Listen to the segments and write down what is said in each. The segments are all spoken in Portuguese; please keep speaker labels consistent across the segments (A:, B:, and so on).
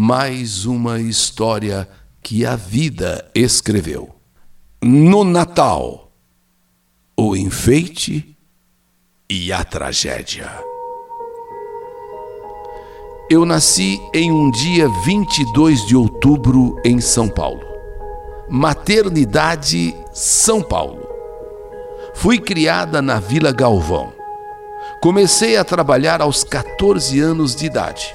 A: mais uma história que a vida escreveu. No Natal, o enfeite e a tragédia. Eu nasci em um dia 22 de outubro em São Paulo. Maternidade São Paulo. Fui criada na Vila Galvão. Comecei a trabalhar aos 14 anos de idade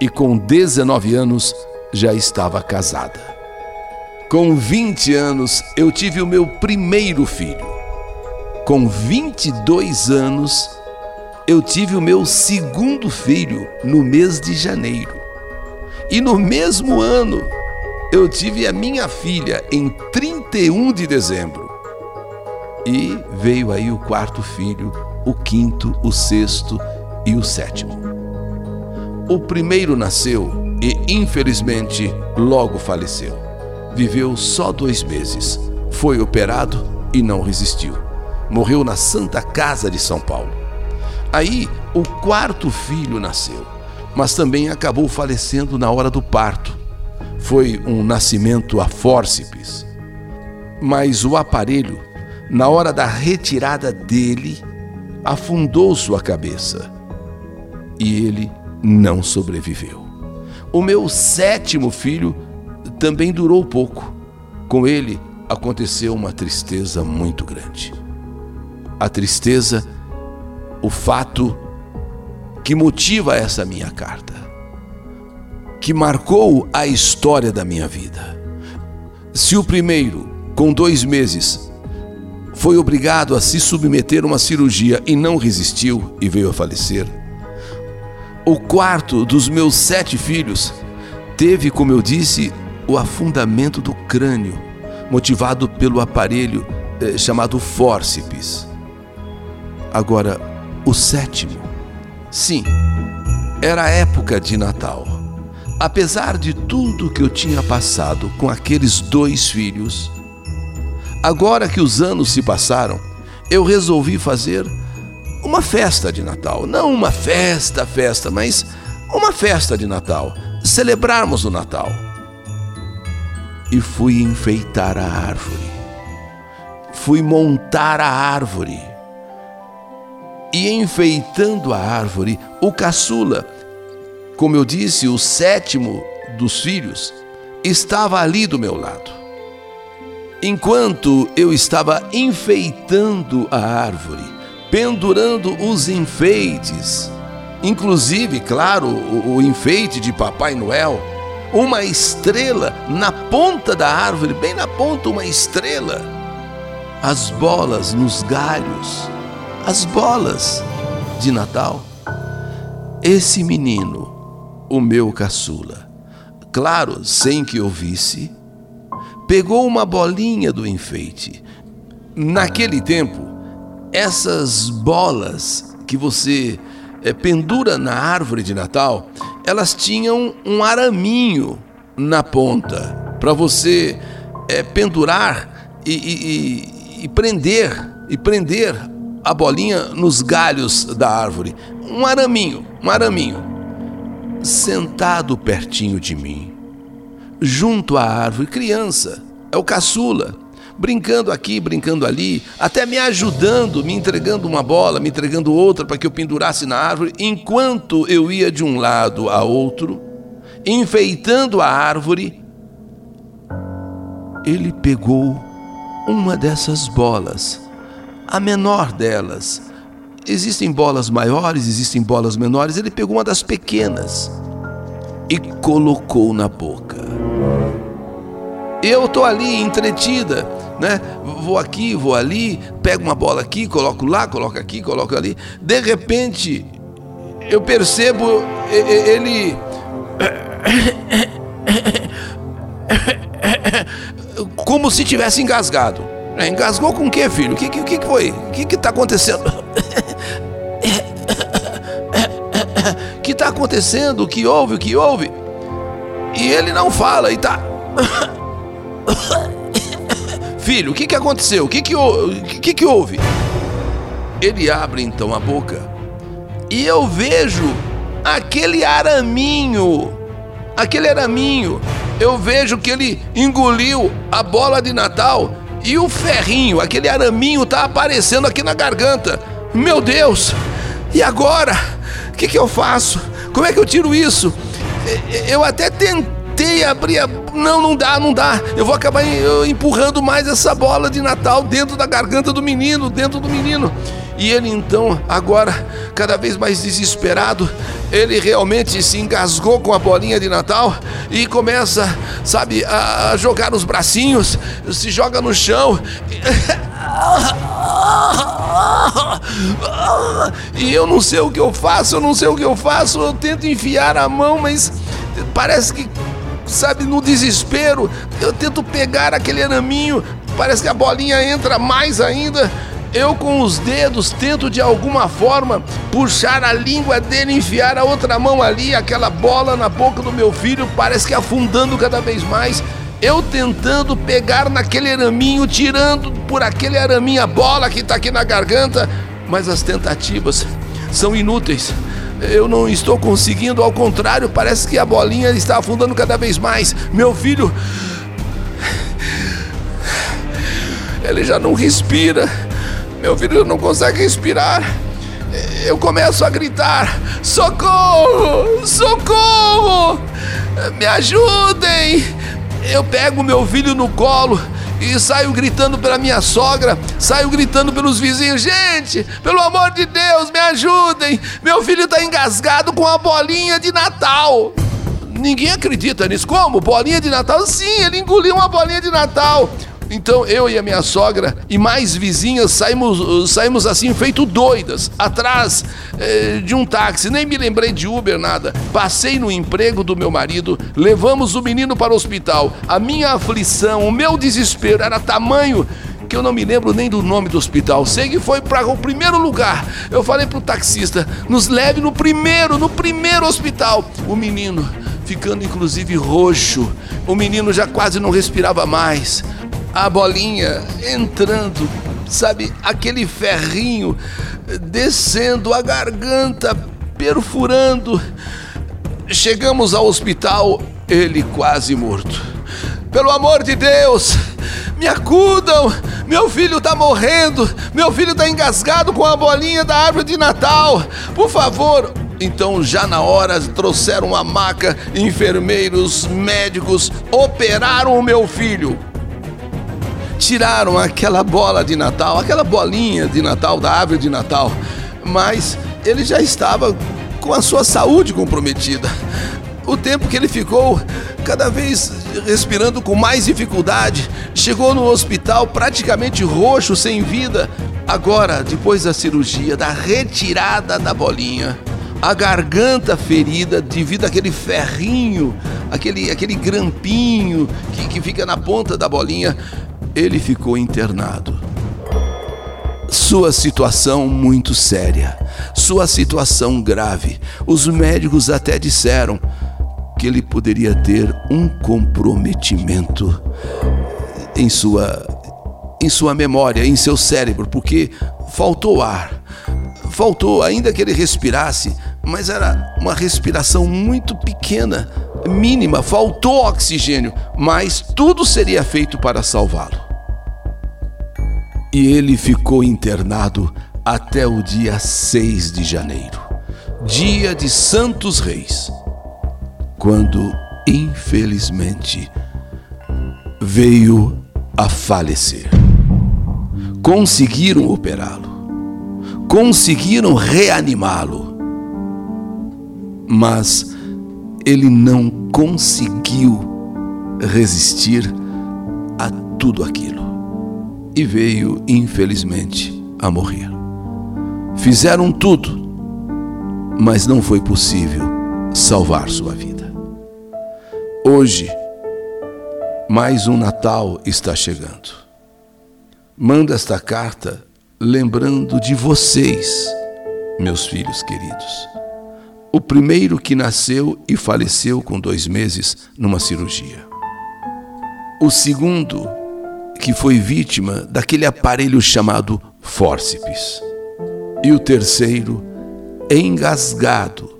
A: e com 19 anos já estava casada. Com 20 anos eu tive o meu primeiro filho. Com 22 anos eu tive o meu segundo filho no mês de janeiro. E no mesmo ano eu tive a minha filha em 31 de dezembro. E veio aí o quarto filho, o quinto, o sexto e o sétimo. O primeiro nasceu e, infelizmente, logo faleceu. Viveu só dois meses. Foi operado e não resistiu. Morreu na Santa Casa de São Paulo. Aí, o quarto filho nasceu, mas também acabou falecendo na hora do parto. Foi um nascimento a fórceps. Mas o aparelho, na hora da retirada dele, afundou sua cabeça e ele não sobreviveu. O meu sétimo filho também durou pouco. Com ele aconteceu uma tristeza muito grande. A tristeza, o fato que motiva essa minha carta, que marcou a história da minha vida. Se o primeiro, com dois meses, foi obrigado a se submeter a uma cirurgia e não resistiu e veio a falecer, o quarto dos meus sete filhos teve, como eu disse, o afundamento do crânio, motivado pelo aparelho eh, chamado fórceps. Agora, o sétimo. Sim, era a época de Natal. Apesar de tudo que eu tinha passado com aqueles dois filhos, agora que os anos se passaram, eu resolvi fazer uma festa de Natal. Não uma festa, festa, mas uma festa de Natal. Celebrarmos o Natal. E fui enfeitar a árvore. Fui montar a árvore. E enfeitando a árvore, o caçula, como eu disse, o sétimo dos filhos, estava ali do meu lado. Enquanto eu estava enfeitando a árvore, pendurando os enfeites, inclusive, claro, o, o enfeite de Papai Noel, uma estrela na ponta da árvore, bem na ponta, uma estrela, as bolas nos galhos, as bolas de Natal. Esse menino, o meu caçula, claro, sem que eu visse, pegou uma bolinha do enfeite. Naquele tempo, essas bolas que você é, pendura na árvore de Natal, elas tinham um araminho na ponta para você é, pendurar e, e, e, prender e prender a bolinha nos galhos da árvore. Um araminho, um araminho. Sentado pertinho de mim, junto à árvore, criança, é o caçula brincando aqui, brincando ali, até me ajudando, me entregando uma bola, me entregando outra para que eu pendurasse na árvore, enquanto eu ia de um lado a outro, enfeitando a árvore, ele pegou uma dessas bolas, a menor delas. Existem bolas maiores, existem bolas menores. Ele pegou uma das pequenas e colocou na boca. Eu estou ali entretida, né? Vou aqui, vou ali, pego uma bola aqui, coloco lá, coloco aqui, coloco ali. De repente, eu percebo ele como se tivesse engasgado. É, engasgou com o que, filho? O que, que, que foi? O que está acontecendo? O que está acontecendo? O que houve? O que houve? E ele não fala e tá. Filho, o que, que aconteceu? O que que, que que houve? Ele abre então a boca e eu vejo aquele araminho aquele araminho, eu vejo que ele engoliu a bola de Natal e o ferrinho, aquele araminho tá aparecendo aqui na garganta. Meu Deus! E agora? O que, que eu faço? Como é que eu tiro isso? Eu até tentei abrir a. Não, não dá, não dá. Eu vou acabar empurrando mais essa bola de Natal dentro da garganta do menino, dentro do menino. E ele então, agora, cada vez mais desesperado, ele realmente se engasgou com a bolinha de Natal e começa, sabe, a jogar os bracinhos, se joga no chão. E eu não sei o que eu faço, eu não sei o que eu faço. Eu tento enfiar a mão, mas parece que, sabe, no desespero, eu tento pegar aquele araminho, parece que a bolinha entra mais ainda. Eu, com os dedos, tento de alguma forma puxar a língua dele, enfiar a outra mão ali, aquela bola na boca do meu filho, parece que afundando cada vez mais. Eu tentando pegar naquele araminho, tirando por aquele araminho a bola que está aqui na garganta, mas as tentativas são inúteis. Eu não estou conseguindo, ao contrário, parece que a bolinha está afundando cada vez mais. Meu filho. Ele já não respira. Meu filho não consegue respirar. Eu começo a gritar: socorro! Socorro! Me ajudem! Eu pego meu filho no colo e saio gritando pela minha sogra, saio gritando pelos vizinhos: gente, pelo amor de Deus, me ajudem! Meu filho está engasgado com a bolinha de Natal. Ninguém acredita nisso. Como? Bolinha de Natal? Sim, ele engoliu uma bolinha de Natal. Então eu e a minha sogra e mais vizinhas saímos, saímos assim, feito doidas, atrás eh, de um táxi. Nem me lembrei de Uber, nada. Passei no emprego do meu marido, levamos o menino para o hospital. A minha aflição, o meu desespero era tamanho que eu não me lembro nem do nome do hospital. Sei que foi para o primeiro lugar. Eu falei para o taxista: nos leve no primeiro, no primeiro hospital. O menino ficando inclusive roxo. O menino já quase não respirava mais a bolinha entrando, sabe, aquele ferrinho descendo a garganta, perfurando. Chegamos ao hospital, ele quase morto. Pelo amor de Deus, me acudam! Meu filho está morrendo! Meu filho está engasgado com a bolinha da árvore de Natal! Por favor! Então, já na hora, trouxeram a maca, enfermeiros, médicos, operaram o meu filho tiraram aquela bola de Natal, aquela bolinha de Natal, da árvore de Natal, mas ele já estava com a sua saúde comprometida. O tempo que ele ficou cada vez respirando com mais dificuldade, chegou no hospital praticamente roxo, sem vida. Agora, depois da cirurgia, da retirada da bolinha, a garganta ferida devido àquele ferrinho, aquele, aquele grampinho que, que fica na ponta da bolinha, ele ficou internado. Sua situação muito séria, sua situação grave. Os médicos até disseram que ele poderia ter um comprometimento em sua em sua memória, em seu cérebro, porque faltou ar. Faltou, ainda que ele respirasse, mas era uma respiração muito pequena, mínima, faltou oxigênio, mas tudo seria feito para salvá-lo. E ele ficou internado até o dia 6 de janeiro, dia de Santos Reis, quando, infelizmente, veio a falecer. Conseguiram operá-lo, conseguiram reanimá-lo, mas ele não conseguiu resistir a tudo aquilo e veio, infelizmente, a morrer. Fizeram tudo, mas não foi possível salvar sua vida. Hoje, mais um Natal está chegando. Manda esta carta lembrando de vocês, meus filhos queridos. O primeiro que nasceu e faleceu com dois meses numa cirurgia. O segundo que foi vítima daquele aparelho chamado fórceps. E o terceiro, engasgado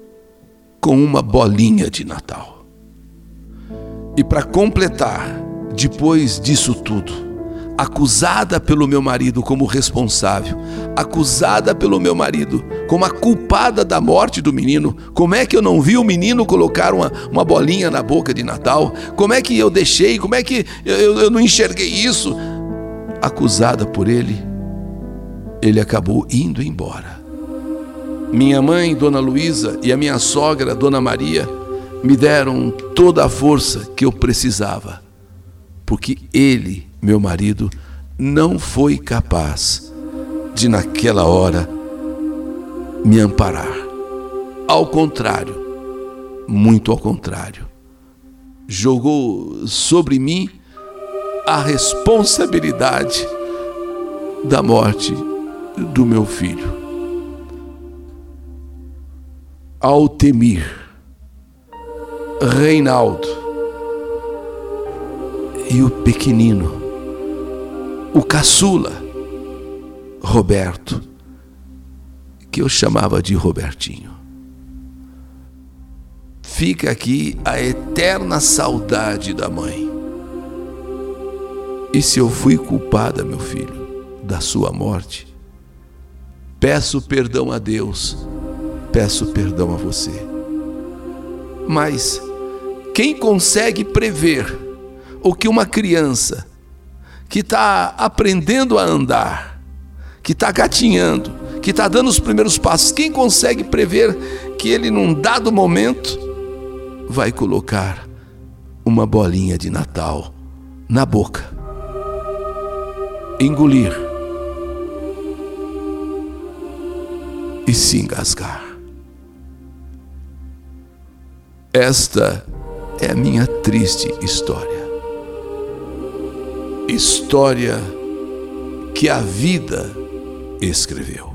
A: com uma bolinha de Natal. E para completar, depois disso tudo, acusada pelo meu marido como responsável, acusada pelo meu marido como a culpada da morte do menino. Como é que eu não vi o menino colocar uma, uma bolinha na boca de Natal? Como é que eu deixei? Como é que eu, eu não enxerguei isso? Acusada por ele, ele acabou indo embora. Minha mãe, Dona Luísa, e a minha sogra, Dona Maria, me deram toda a força que eu precisava, porque ele, meu marido, não foi capaz de, naquela hora, me amparar. Ao contrário, muito ao contrário, jogou sobre mim a responsabilidade da morte do meu filho. Altemir, Reinaldo e o pequenino, o caçula, Roberto, que eu chamava de Robertinho. Fica aqui a eterna saudade da mãe. E se eu fui culpada, meu filho, da sua morte, peço perdão a Deus peço perdão a você. Mas quem consegue prever o que uma criança que está aprendendo a andar, que está gatinhando, que está dando os primeiros passos, quem consegue prever que ele, num dado momento, vai colocar uma bolinha de Natal na boca, engolir e se engasgar? Esta é a minha triste história. História que a vida escreveu.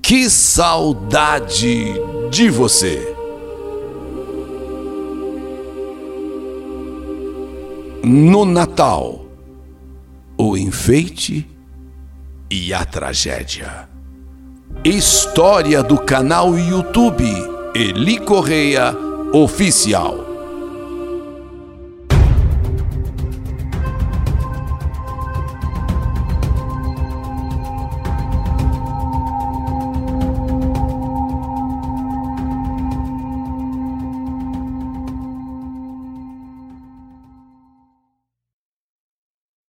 A: Que saudade de você! No Natal, o enfeite e a tragédia. História do canal YouTube Eli Correia Oficial.